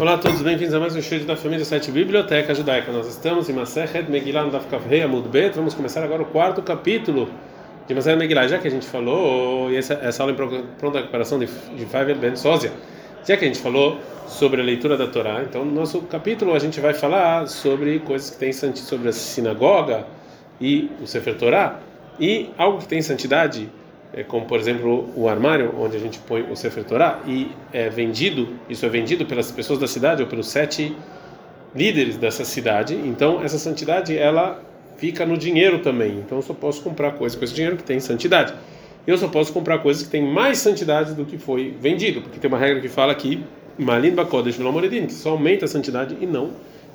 Olá a todos, bem-vindos a mais um show da família site Biblioteca Judaica. Nós estamos em Masechet Megillah Daf Kafrei Amud Bet. Vamos começar agora o quarto capítulo de Masechet Megillah. Já que a gente falou, e essa, essa aula em pronta recuperação de, de Faivel Ben Sósia, já que a gente falou sobre a leitura da Torá, então no nosso capítulo a gente vai falar sobre coisas que têm santidade, sobre a sinagoga e o Sefer Torá, e algo que tem santidade é, como por exemplo o armário onde a gente põe o Sefer Torah e é vendido, isso é vendido pelas pessoas da cidade ou pelos sete líderes dessa cidade. Então essa santidade ela fica no dinheiro também. Então eu só posso comprar coisas com esse dinheiro que tem santidade. Eu só posso comprar coisas que têm mais santidade do que foi vendido, porque tem uma regra que fala que Malin Bakodesh Velomoredin, que só aumenta a santidade e não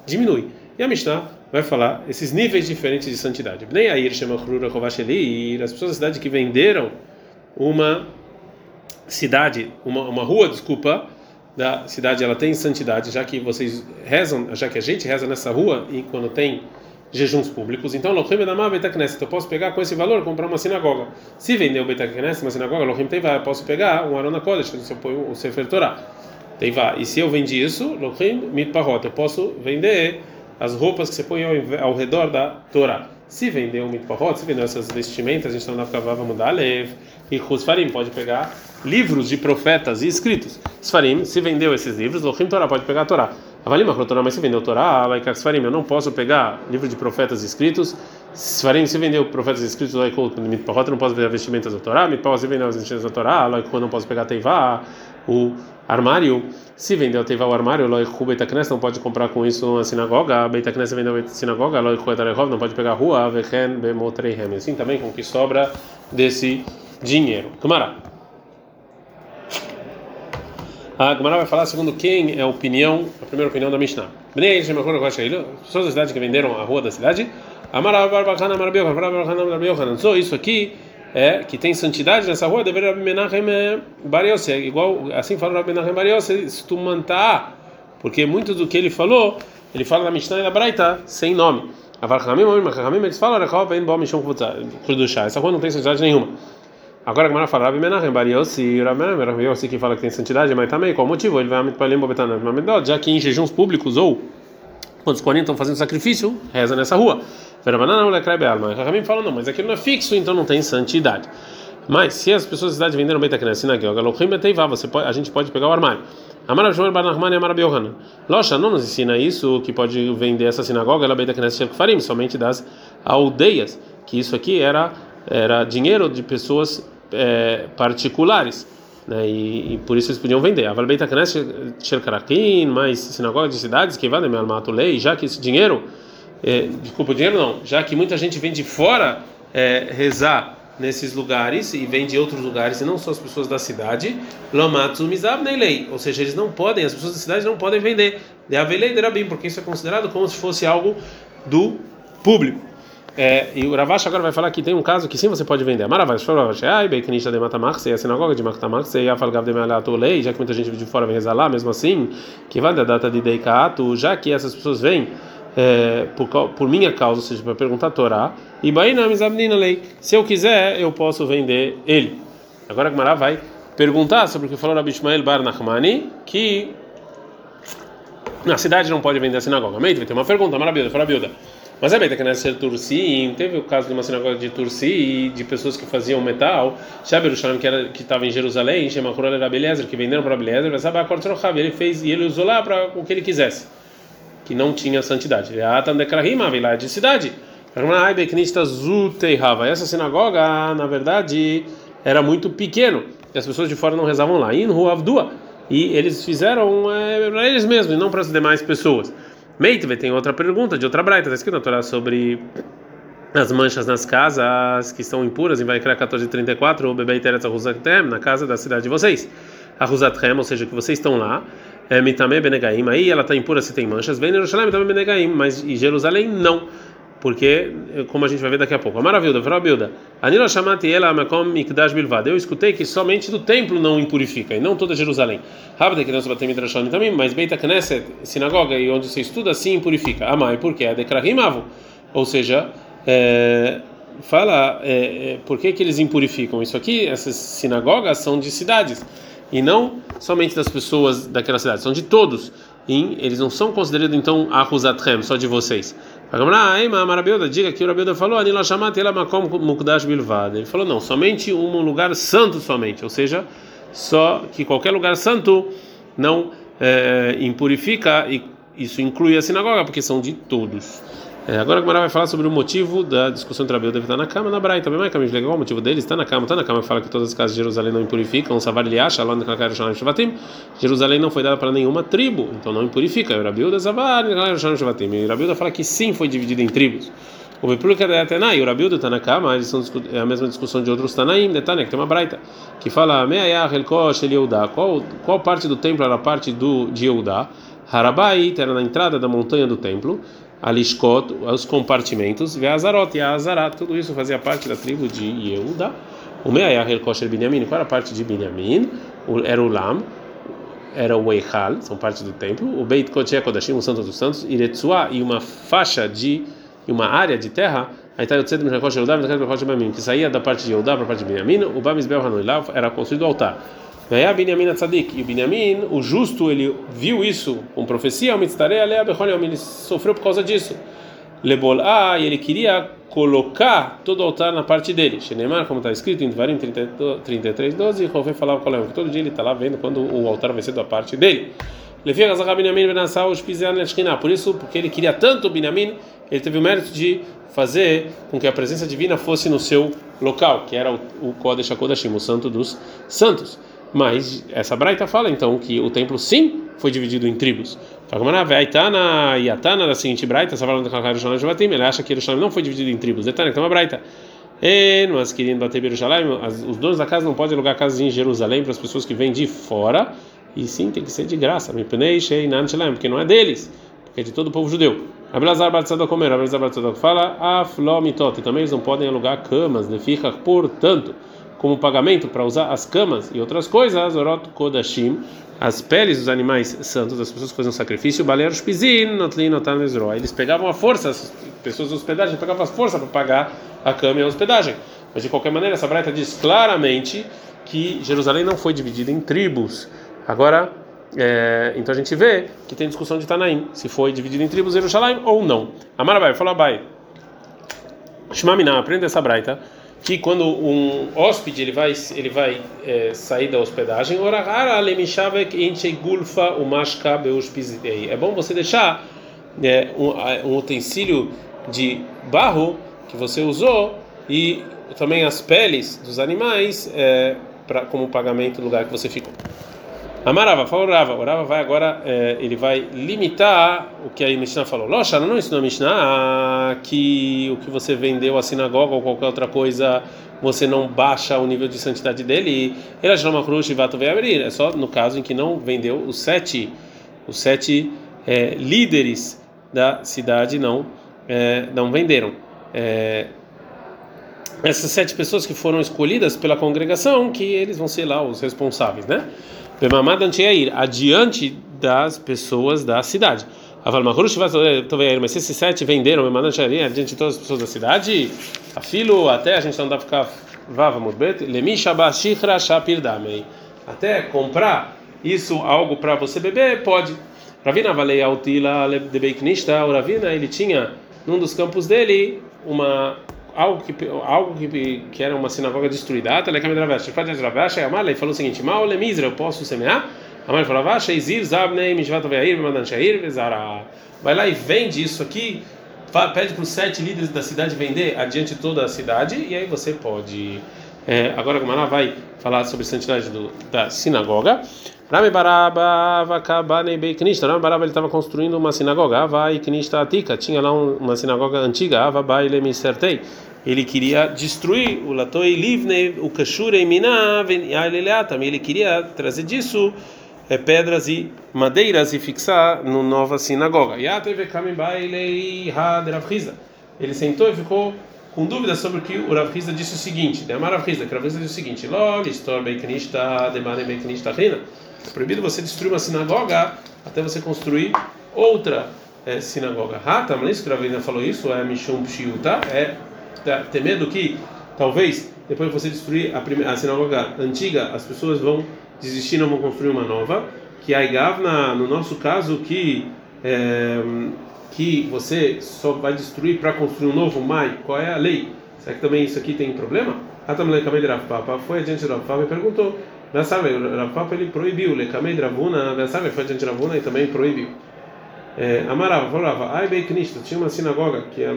diminui. E a Mishnah vai falar esses níveis diferentes de santidade. Bnei Air chama as pessoas da cidade que venderam uma cidade, uma, uma rua, desculpa, da cidade, ela tem santidade, já que vocês rezam, já que a gente reza nessa rua e quando tem jejuns públicos, então Lohim Edamah Betakneset, eu posso pegar com esse valor comprar uma sinagoga. Se vender o Betakneset, uma sinagoga, Lohim Teiva, eu posso pegar um Arona Kodesh, se eu ponho o Sefer Torah. Teiva. E se eu vendi isso, Lohim Mitpahot, eu posso vender as roupas que você põe ao, ao redor da Torá. Se vender um mitpahot, se vender essas vestimentas, a gente não dá para mudar lev e Farim pode pegar livros de profetas e escritos. Sfarim, se vendeu esses livros, Lohim Torá pode pegar a Torá. Avalim Torá, mas se vendeu Torá, vai Sfarim, eu não posso pegar livro de profetas escritos. Sfarim, se vendeu profetas escritos, Mitpahot, não posso pegar vestimentas da Torá. Mitpahot, se vendeu as vestimentas da Torá, não posso pegar Teivá, o armário. Se vendeu Teivá o armário, Betaknes, não pode comprar com isso uma sinagoga. Betaknes vendeu a sinagoga, não pode pegar a rua. Vechen Bemotreihem. Assim também com o que sobra desse dinheiro. Gumará. A Gumará vai falar segundo quem é a opinião, a primeira opinião da Mishnah. Bnei pessoas da cidade que venderam a rua da cidade. Amara Barbachana Marabiohan, Barbachana Marabiohan. Só isso aqui é que tem santidade nessa rua, deveria Rabi Menachem Bariose. É igual, assim fala Rabi Menachem se tu mantar, porque muito do que ele falou, ele fala na Mishnah e na Braita, sem nome. Avar Chamim, eles falam, essa rua não tem santidade nenhuma. Agora a Gemara fala, Rabi Menachem Bar Yossi, Rabi Menachem que fala que tem santidade, mas também, qual motivo? Ele vai para Limbo Betana, já que em jejuns públicos ou quando os Kohanim estão fazendo sacrifício, reza nessa rua. Verabanana, Lecrebe Alma. Rahamim fala, não, mas aquilo não é fixo, então não tem santidade. Mas se as pessoas da cidade venderam aqui na sinagoga, você pode, a gente pode pegar o armário. Amar Abshomar Barnachman e Amar Abiohanan. Locha não nos ensina isso, que pode vender essa sinagoga, ela bem daqui nessa farim, somente das aldeias, que isso aqui era era dinheiro de pessoas é, particulares, né? E, e, por isso eles podiam vender. Aval Beit HaKnesset Shelkarakin, mais sinagogas de cidades que valem Almato Lei, já que esse dinheiro, é, desculpa, o dinheiro não, já que muita gente vem de fora é, rezar nesses lugares e vem de outros lugares e não só as pessoas da cidade, Lomatsu lei, ou seja, eles não podem, as pessoas da cidade não podem vender. De porque isso é considerado como se fosse algo do público. É, e o Ravash agora vai falar que tem um caso que sim você pode vender. Maravash falou, ai, Beiknisha de Matamax, e a sinagoga de Matamax, e a Falgav de Mealato Lei, já que muita gente de fora vem rezar lá, mesmo assim, que vai da data de Deikato, já que essas pessoas vêm é, por, por, minha causa, ou seja, para perguntar a Torá, e Lei, se eu quiser, eu posso vender ele. Agora a Gemara vai perguntar sobre o que falou Rabi Ishmael Bar Nachmani, que na cidade não pode vender a sinagoga. Meio ter uma pergunta, maravilhosa, fala Bilda. Mas é bem que nessa Tursi, teve o caso de uma sinagoga de Tursi de pessoas que faziam metal, Shaberushalam que era que estava em Jerusalém, Shemakura era Beliezer, que venderam para Beliezer, mas ele fez e ele usou lá para o que ele quisesse, que não tinha santidade. Ele lá de cidade. Essa sinagoga, na verdade, era muito pequeno e as pessoas de fora não rezavam lá. E eles fizeram é, para eles mesmos e não para as demais pessoas. Meitve tem outra pergunta de outra braita, está escrito na Torá sobre as manchas nas casas que estão impuras, em Vaikra 14:34, o bebê Teretz Ahuzatem, na casa da cidade de vocês. Ahuzatem, ou seja, que vocês estão lá. É Mitame Benegaim, aí ela está impura se tem manchas. Vem Jerusalém, Mitame Benegaim, mas em Jerusalém não porque, como a gente vai ver daqui a pouco. Maravilha, a bilda. Anila chamati ela makom mikdash bilvad. Eu escutei que somente do templo não impurifica, e não toda Jerusalém. Rábida criança bater midrashon também, mas beita knesset, sinagoga, e onde você estuda, sim impurifica. Amai, por quê? Dekrahimavo. Ou seja, é, fala é, é, por que, que eles impurificam. Isso aqui, essas sinagogas são de cidades, e não somente das pessoas daquela cidade, são de todos. eles não são considerados então Ahuzatrem, só de vocês. Diga que o Rabiuda falou, ele falou, não, somente um lugar santo somente, ou seja, só que qualquer lugar santo não é, impurifica, e isso inclui a sinagoga, porque são de todos. É, agora a Gemara vai falar sobre o motivo da discussão entre Rabiuda deve estar na cama na Braita. Também, mas legal, o motivo deles está na cama, está na cama, fala que todas as casas de Jerusalém não impurificam, Savar ele acha, lá no Jerusalém não foi dada para nenhuma tribo, então não impurifica. Rabiuda Zavar, e Rabiuda fala que sim foi dividido em tribos. O República da Atena e o está na cama, eles são é a mesma discussão de outros Tanaim, Netanya, que tem uma Braita, que fala, qual, qual parte do templo era a parte do, de Yehudá? Harabai era na entrada da montanha do templo. Alishkot, os compartimentos, Veazarot e Azarat, tudo isso fazia parte da tribo de Yehuda. O Meayah El Kosher Binyamin, qual era a parte de Binyamin? Era o Lam, era o Eichal, são parte do templo. O Beit Kodesh Kodashim, o Santo dos Santos, Iretzua e uma faixa de, uma área de terra. Aí está o Tzedem Kosher Yehuda, que saía da parte de Yehuda para a parte de Binyamin. O Bamisbel Hanoilav era construído o altar. Veia Binyamin Tzadik. E o Binyamin, o justo, ele viu isso com profecia, o Mitzdarei Alea Becholiom, ele sofreu por causa disso. Lebol Ah, e ele queria colocar todo o altar na parte dele. Shenemar, como está escrito em Dvarim 33, 12, e Rofé falava com que todo dia ele está lá vendo quando o altar vai ser da parte dele. Levia Gazaka Binyamin Benassau, Shpizean Por isso, porque ele queria tanto o Binyamin, ele teve o mérito de fazer com que a presença divina fosse no seu local, que era o, o Kodesh HaKodashim, o santo dos santos. Mas essa Braita fala então que o templo sim foi dividido em tribos. Aitana e Atana da seguinte Braita, essa falando de ele acha que Jerusalém não foi dividido em tribos. Detalhe, então uma Braita. Mas querendo bater Jerusalém, os donos da casa não podem alugar casas em Jerusalém para as pessoas que vêm de fora, e sim tem que ser de graça, porque não é deles, porque é de todo o povo judeu. Abelazar Batzadok comer, Abelazar Batzadok fala, Aflomitot, também eles não podem alugar camas, de fica, portanto como pagamento para usar as camas e outras coisas, Orot Kodashim, as peles dos animais santos, das pessoas que faziam sacrifício, Baleros Eles pegavam a força, as pessoas da hospedagem pegavam a força para pagar a cama e a hospedagem. Mas de qualquer maneira, essa braita diz claramente que Jerusalém não foi dividida em tribos. Agora, é, então a gente vê que tem discussão de Tanaim, se foi dividido em tribos Jerusalém ou não. Amarabai, fala Abai. Shmamina, aprenda essa braita que quando um hóspede ele vai ele vai é, sair da hospedagem é bom você deixar é, um, um, utensílio de barro que você usou e também as peles dos animais é, pra, como pagamento do lugar que você ficou Amarava, falou Rava. O Rava vai agora, é, ele vai limitar o que a Mishnah falou. Loxa, não ensinou a Mishnah que o que você vendeu à sinagoga ou qualquer outra coisa, você não baixa o nível de santidade dele. Ele já uma cruz e vato vai abrir. É só no caso em que não vendeu os sete, os sete é, líderes da cidade não, é, não venderam. Essas sete pessoas que foram escolhidas pela congregação, que eles vão ser lá os responsáveis, né? Adiante das pessoas da cidade. Mas se esses sete venderam adiante de todas as pessoas da cidade, a filo até a gente não dá para ficar até comprar isso algo para você beber pode. Ravina valei altila de beiknista, o Ravina ele tinha num dos campos dele uma algo que algo que, que era uma sinagoga destruída. Ah, ele falou o seguinte: Mal lemizra, eu posso semear? A mãe falou: Sheizir zabnei mishvat ve'air v'madan sheir ve'zara. Vai lá e vende isso aqui. Pede para os sete líderes da cidade vender adiante toda a cidade e aí você pode. É, agora a vai falar sobre a santidade do, da sinagoga. Rami Baraba Vakabane Beiknista. Rami Baraba estava construindo uma sinagoga. Avai Knista Atika. Tinha lá uma sinagoga antiga. Avabai Lemisertei ele queria destruir o Latoi Livne, o Kashurei Minaven e Ele queria trazer disso é, pedras e madeiras e fixar no nova sinagoga. Ele sentou e ficou com dúvidas sobre o que o Rav Hizda disse o seguinte. De Amar Rav Hizda, que Rav Hizda disse o seguinte: Log, Stor Beiknista, Demane Beiknista Rina. É proibido você destruir uma sinagoga até você construir outra é, sinagoga. Hatam, não é isso que Rav Hizda falou isso? É Mishum Pshiuta? É ter medo que talvez depois que você destruir a, primeira, a sinagoga antiga, as pessoas vão desistir, não vão construir uma nova. que a Igavna, no nosso caso, que é, que você só vai destruir para construir um novo mai, qual é a lei? Será que também isso aqui tem problema? Atamle Kamei de Papa foi adiante de Papa e perguntou. Sabe, Papa ele proibiu, Lekamei Dravuna, sabe, foi adiante de Ravuna e também proibiu. É, Amarava, falava, ai bem Cristo, tinha uma sinagoga que, é,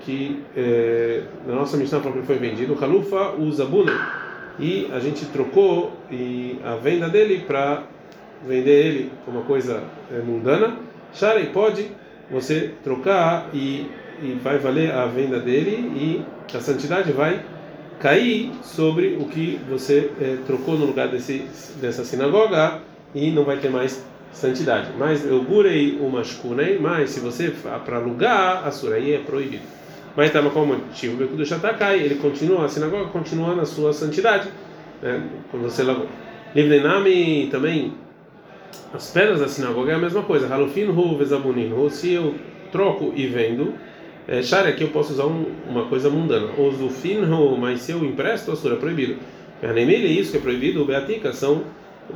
que é, na nossa missão foi vendido, Halufa usa Buna, e a gente trocou e a venda dele para vender ele uma coisa é, mundana. Sharei pode você trocar e, e vai valer a venda dele e a santidade vai cair sobre o que você é, trocou no lugar desse, dessa sinagoga e não vai ter mais santidade. Mas eu gurei uma shkunei, mas se você para alugar, a suraí é proibido. Mas estava como motivo, o do Shatakai, ele continua, a sinagoga continua na sua santidade, né, quando você lavou. Livrenami também, as pedras da sinagoga é a mesma coisa. Halufin hu vezabunin hu, se eu troco e vendo, é, aqui eu posso usar um, uma coisa mundana. Ozufin hu, mas se eu empresto, a sura é proibido. Pernemile, isso que é proibido, beatica são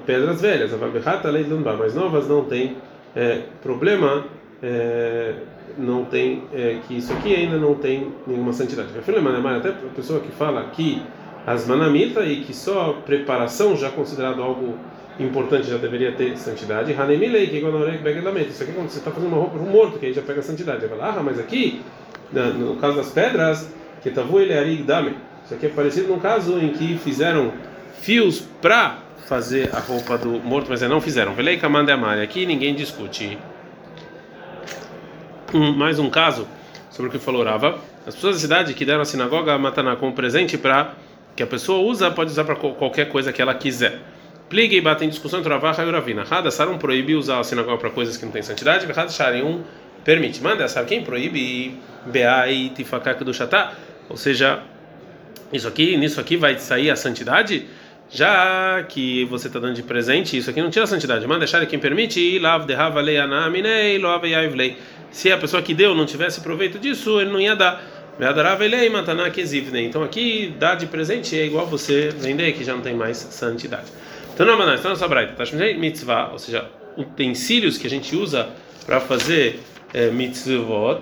pedras velhas, a lei mais novas não tem é, problema, é, não tem é, que isso aqui ainda não tem nenhuma santidade. Até a pessoa que fala que as manamita e que só preparação já considerado algo importante já deveria ter santidade. Hanemilei que isso aqui é quando você está fazendo uma roupa para um morto que aí já pega santidade. Fala, ah, mas aqui no caso das pedras que tavu ele arig dame. Isso aqui é parecido num caso em que fizeram fios para fazer a roupa do morto, mas não fizeram. Velei Kamande Amari. Aqui ninguém discute. Um, mais um caso sobre o que falou Rava. As pessoas da cidade que deram a sinagoga a Mataná como presente para que a pessoa usa, pode usar para qualquer coisa que ela quiser. Pligue e bate em discussão entre Ravaha e Uravina. Rada Sarum proíbe usar a sinagoga para coisas que não têm santidade, Rada Sharim permite. Manda sabe quem proíbe Bea e Tifakak do Chatá? Ou seja, isso aqui, nisso aqui vai sair a santidade? já que você está dando de presente, isso aqui não tira a santidade. Mas deixar quem permite, se a pessoa que deu não tivesse proveito disso, ele não ia dar. Então aqui, dar de presente é igual você vender, que já não tem mais santidade. Então não, mas então, braita, tá mitzvah, ou seja, utensílios que a gente usa para fazer é, mitzvot,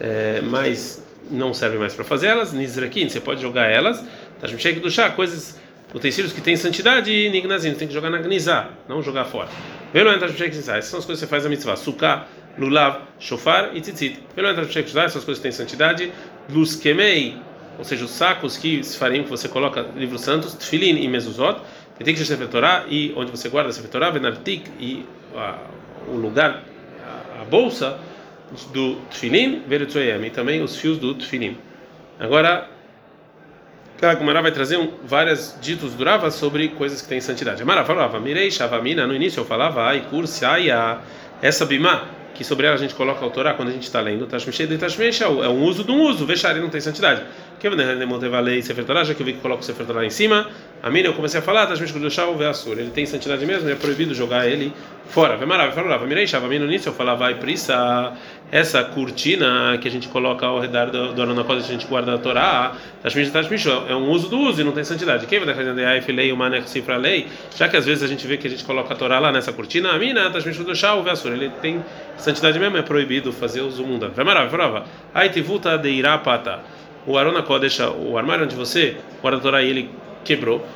é, mas não serve mais para fazer elas, nizrakin, você pode jogar elas, tá do coisas utensílios que têm santidade e nignazim, tem que jogar na gnizá, não jogar fora. Velo entra Essas são as coisas que você faz a mitzvah. Sukkah, lulav, shofar e tzitzit. Velo entra essas coisas que têm santidade. Luskemei, ou seja, os sacos que farinham que você coloca livros santos, tefilin e mezuzot. Que ser Torá e onde você guarda essa Torá, venartik e a, o lugar, a, a bolsa do tefilin, veretzoyem, e também os fios do tefilin. Agora a Gumara vai trazer um, vários ditos do Rava sobre coisas que têm santidade. Mara falava, Mirei Shavamina, no início eu falava, ai, Kursiaya, essa bimá, que sobre ela a gente coloca a Torá quando a gente está lendo, Tashmishei de Tashmishau, é um uso de um uso, Vexari não tem santidade. Que lei Sefer Torá, já que eu vi que coloca o Sefer Torá em cima, a mim eu comecei a falar, Tashmish Kudushau, Veasur, ele tem santidade mesmo, e é proibido jogar ele fora. Vemarav, Mirei Shavamina, no início eu falava, ai, Prissa, essa cortina que a gente coloca ao redor do, do Aronacode, a gente guarda a Torá, Tashmish Tashmish, é um uso do uso e não tem santidade. Quem vai deixar de ai, filei, o manek cifra lei, já que às vezes a gente vê que a gente coloca a Torá lá nessa cortina, a mina, Tashmish Kudushau, Veasur, ele tem santidade mesmo, é proibido fazer uso mundano. Vemarav, falava, ai, Tivuta de Irapata, o Arona Kodesh, o armário onde você guarda a Torá e ele quebrou.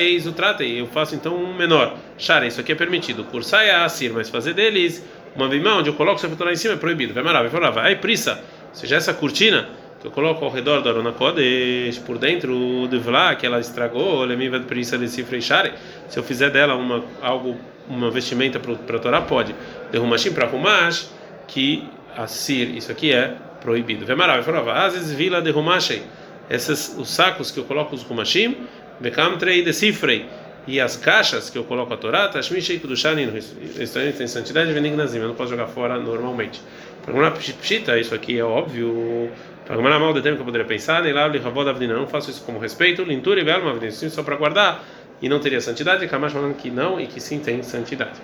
eis o tratei, eu faço então um menor. Shara, isso aqui é permitido. Cursai a Asir, mas fazer deles uma bimá onde eu coloco o Sefer em cima é proibido. Vai maravilha, vai maravilha. Aí, prisa, seja, essa cortina que eu coloco ao redor da Arona Kodesh, por dentro do Vlá, que ela estragou, lemiva de prisa de Sifra Share, se eu fizer dela uma, algo, uma vestimenta para a Torá, pode. De Rumashim para Rumash, que Asir, isso aqui é proibido. Maravilha. Às vezes, vila de Rumashim esses os sacos que eu coloco os kumashim, bekamtrei de sifrei e as caixas que eu coloco a Torá, tashmishei kudushanin, restaurante tem santidade, venignazim, eu não posso jogar fora normalmente. Para pshita, isso aqui é óbvio. Para mal de tempo que eu poderia pensar, nem lá não faço isso como respeito, lintura e belma, só para guardar e não teria santidade, Kamash falando que não e que sim tem santidade.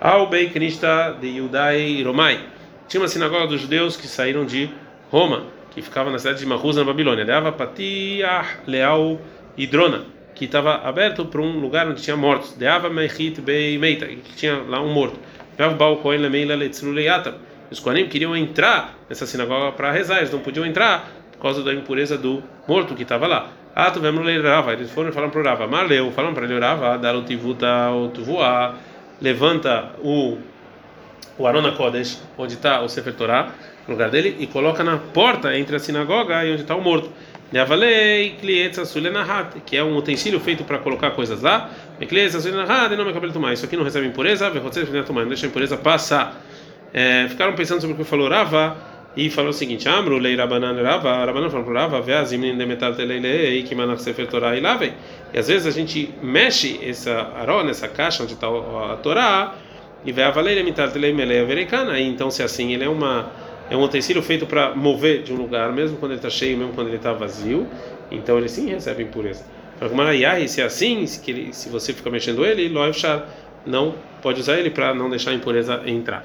Ao Bei Krista de Yudai Romai. Tinha uma sinagoga dos judeus que saíram de Roma que ficava na cidade de Mahuz, na Babilônia. Leava Patiah, Leal e Drona. que estava aberto para um lugar onde tinha mortos. Deava mechit bei meita, que tinha lá um morto. Os Kohanim queriam entrar nessa sinagoga para rezar, eles não podiam entrar por causa da impureza do morto que estava lá. Ah, tu vemos Rava, eles foram e falaram para o Rava, Marleu, falaram para ele, Rava, dar o tivuta, o tuvuá, levanta o o Arona Kodesh, onde está o Sefer Torah, no lugar dele, e coloca na porta entre a sinagoga e onde está o morto. Que é um utensílio feito para colocar coisas lá. Isso aqui não recebe impureza, não deixa a impureza passar. É, ficaram pensando sobre o que falou Rava e falou o seguinte: Amru lei Rabanan Rava, Rabanan falou para Rava, veazim de metal telelei que manach sefer Torah e lá vem. E às vezes a gente mexe essa arona, essa caixa onde está a Torá e vai avaler mitar telemeleia americana. Então se assim ele é uma é um utensílio feito para mover de um lugar, mesmo quando ele está cheio, mesmo quando ele está vazio. Então ele sim recebe impureza. E se é assim, se, ele, se você fica mexendo ele, não pode usar ele para não deixar a impureza entrar.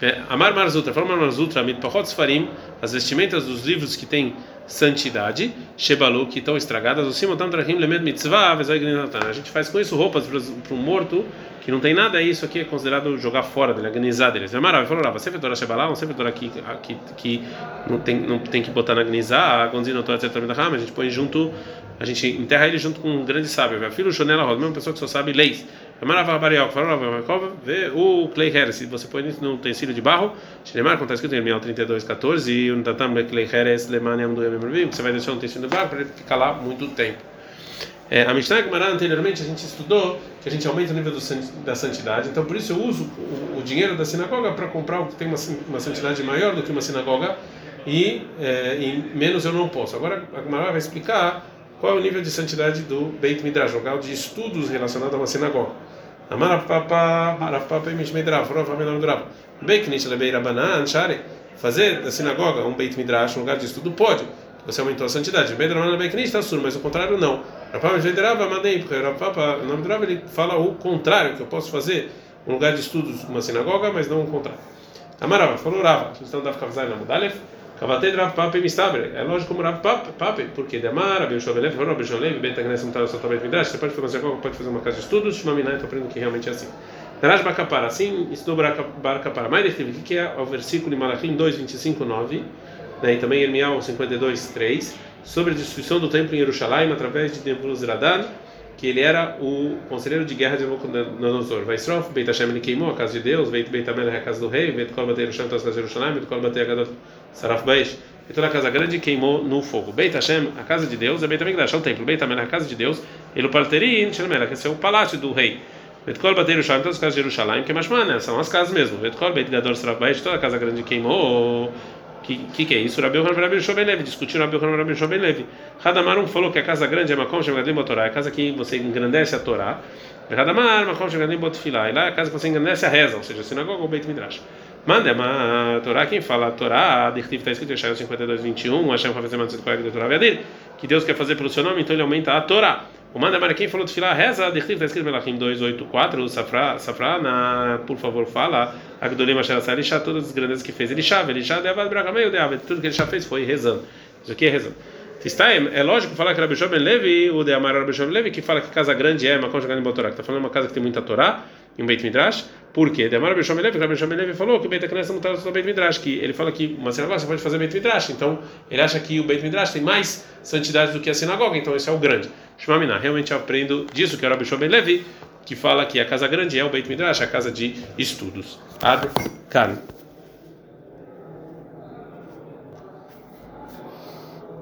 É, Amar Marzutra, fala Marzutra, Mitpachot Farim, as vestimentas dos livros que têm santidade, Shebalu, que estão estragadas, o Simotam Trahim Lemed Mitzvah, A gente faz com isso roupas para um morto que não tem nada, isso aqui é considerado jogar fora dele, agnizar dele. É maravilhoso. Falou, você fez Torah Shebalá, você fez Torah que, que, que não tem, não tem que botar na agnizar, a Gonzina Torah. A gente põe junto, a gente enterra ele junto com um grande sábio. Filho Shonela Rosa, mesma pessoa que só sabe leis. É o Clay Harris, você põe isso num utensílio de barro, Shinemar, como está escrito em Miel 32, 14, e um Tatam Clay do você vai deixar um utensílio de barro para ele ficar lá muito tempo. É, a Mishnah Gemara anteriormente a gente estudou que a gente aumenta o nível do, da santidade, então por isso eu uso o, o dinheiro da sinagoga para comprar algo que tem uma, uma santidade maior do que uma sinagoga e, é, e menos eu não posso. Agora a Gemara vai explicar qual é o nível de santidade do Beit Midrash, local de estudos relacionado a uma sinagoga. Amarapapa, Marapapa e Mishmedrav, Rova Menadrav. Beiknish Lebeirabanan, Share. Fazer da sinagoga um Beit Midrash, um lugar de estudo, pode. Você aumentou a santidade. Bedraman Beiknish está surdo, mas o contrário não. Rapapa Jedrava Madei, porque Rapapa, o nome do Rav, ele fala o contrário, que eu posso fazer um lugar de estudos, uma sinagoga, mas não o contrário. Amarava, falou Rava, então dá para fazer na Mudalef. Kavatei Rav Pape Mistabre. É lógico como Rav Pape, porque Demar, Abel Shovelev, falou Abel Shovelev, Beta Gnes Mutar Sotabet Midrash. Você pode fazer uma sinagoga, pode fazer uma casa de estudos, Shmaminá, então aprendo que realmente é assim. Darash Bakapara, assim estudou Bakapara. Mais definido, o que é o versículo de Malachim 2, 25, 9, né, e também Ermial 52, 3 sobre a destruição do templo em Jerusalém através de Nebuzaradan, que ele era o conselheiro de guerra de Nabucodonosor. Vaisrof, Beit Hashem ele queimou a casa de Deus, Beit Beit Amel a casa do rei, Beit Kol Batei Yerushalayim, a casa de Jerusalém, Beit Kol Batei Agadot Saraf Baish. E toda a casa grande queimou no fogo. Beit Hashem, a casa de Deus, é Beit Amigdash, é o templo. Beit Amel a casa de Deus, ele o Palterim, Shelmela, que é o palácio do rei. Beit Kol Batei Yerushalayim, todas as casas de Jerusalém, que é Mashman, são as casas mesmo. Beit Kol Beit Gadol Saraf Baish, toda a casa grande queimou que, que, que é isso? Rabi Yohanan Rabi Shobel Levi discutiram Rabi Yohanan Rabi Shobel Levi. Hadamar falou que a casa grande é Makom Shemagadim Botorá, é a casa que você engrandece a Torá. Hadamar Makom Shemagadim Botfilá, e lá é a casa que você engrandece a reza, ou seja, a sinagoga ou Beit Midrash. Manda a Torá, quem fala a Torá, a está escrito em Shael 52, 21, Hashem Havezem de Torá que Deus quer fazer pelo seu nome, então ele aumenta a Torá. O Manda quem falou filar reza, de está escrito em Melachim 284, Safra, Safra, na, por favor, fala, Agdolim Asher Elisha, todas as grandezas que fez Elisha, Elisha, Deavad Bragamei, Deavad, tudo que Elisha fez foi rezando. Isso aqui é rezando. Tistaim, é lógico falar que Rabbi Ben Levi, o de Amar Rabbi Ben Levi, que fala que casa grande é uma conjugada em Botorá, que está falando uma casa que tem muita Torá, em Beit Midrash, por quê? De Amar Rabbi Ben Levi, Rabbi Ben Levi falou que o Beit Knesset não está no Beit Midrash, que ele fala que uma sinagoga você pode fazer Beit Midrash, então ele acha que o Beit Midrash tem mais santidade do que a sinagoga, então esse é o grande. Shmamina, realmente aprendo disso que é o Rabbi Ben Levi, que fala que a casa grande é o Beit Midrash, a casa de estudos. Ad Kan.